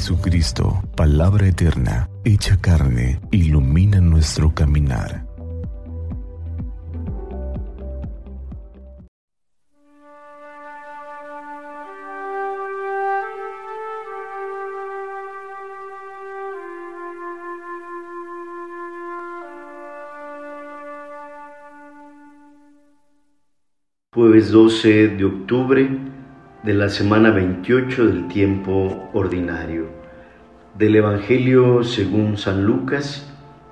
Jesucristo, palabra eterna, hecha carne, ilumina nuestro caminar. Jueves 12 de octubre de la semana 28 del tiempo ordinario. Del Evangelio según San Lucas,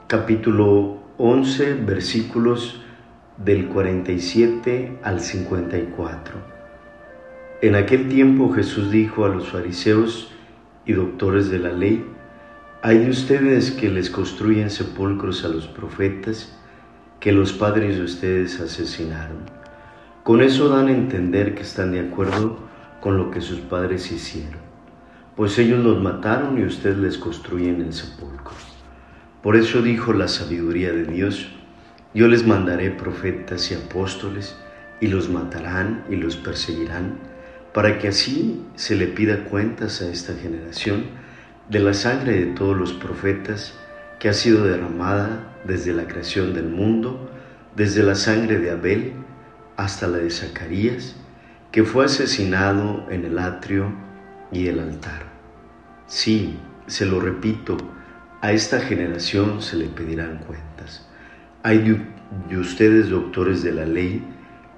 capítulo 11, versículos del 47 al 54. En aquel tiempo Jesús dijo a los fariseos y doctores de la ley, hay de ustedes que les construyen sepulcros a los profetas que los padres de ustedes asesinaron. Con eso dan a entender que están de acuerdo con lo que sus padres hicieron, pues ellos los mataron y ustedes les construyen el sepulcro. Por eso dijo la sabiduría de Dios, yo les mandaré profetas y apóstoles, y los matarán y los perseguirán, para que así se le pida cuentas a esta generación de la sangre de todos los profetas que ha sido derramada desde la creación del mundo, desde la sangre de Abel, hasta la de Zacarías, que fue asesinado en el atrio y el altar. Sí, se lo repito, a esta generación se le pedirán cuentas. Hay de, ustedes doctores de la ley,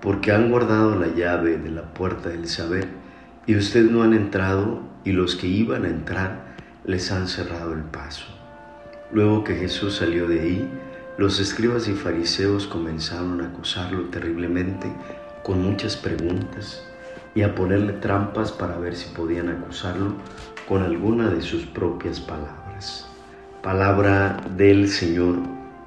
porque han guardado la llave de la puerta del saber, y ustedes no han entrado, y los que iban a entrar les han cerrado el paso. Luego que Jesús salió de ahí, los escribas y fariseos comenzaron a acusarlo terriblemente con muchas preguntas y a ponerle trampas para ver si podían acusarlo con alguna de sus propias palabras. Palabra del Señor.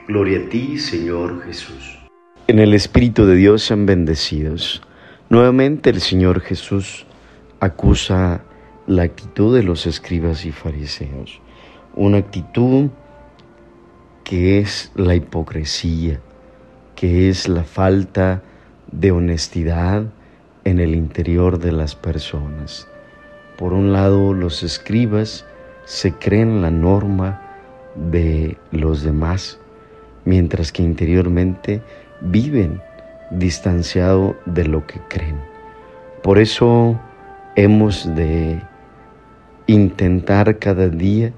Gloria a ti, Señor Jesús. En el Espíritu de Dios sean bendecidos. Nuevamente el Señor Jesús acusa la actitud de los escribas y fariseos. Una actitud que es la hipocresía, que es la falta de honestidad en el interior de las personas. Por un lado, los escribas se creen la norma de los demás, mientras que interiormente viven distanciado de lo que creen. Por eso hemos de intentar cada día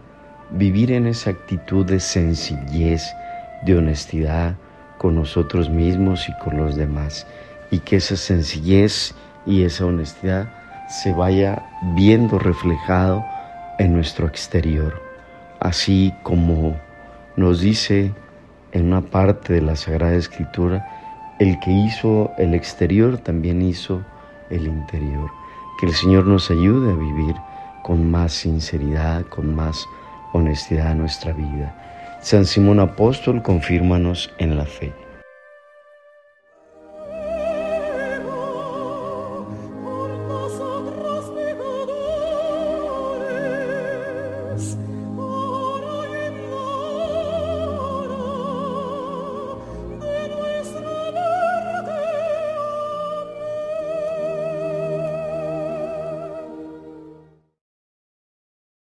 vivir en esa actitud de sencillez, de honestidad con nosotros mismos y con los demás. Y que esa sencillez y esa honestidad se vaya viendo reflejado en nuestro exterior. Así como nos dice en una parte de la Sagrada Escritura, el que hizo el exterior también hizo el interior. Que el Señor nos ayude a vivir con más sinceridad, con más honestidad a nuestra vida. San Simón Apóstol, confírmanos en la fe.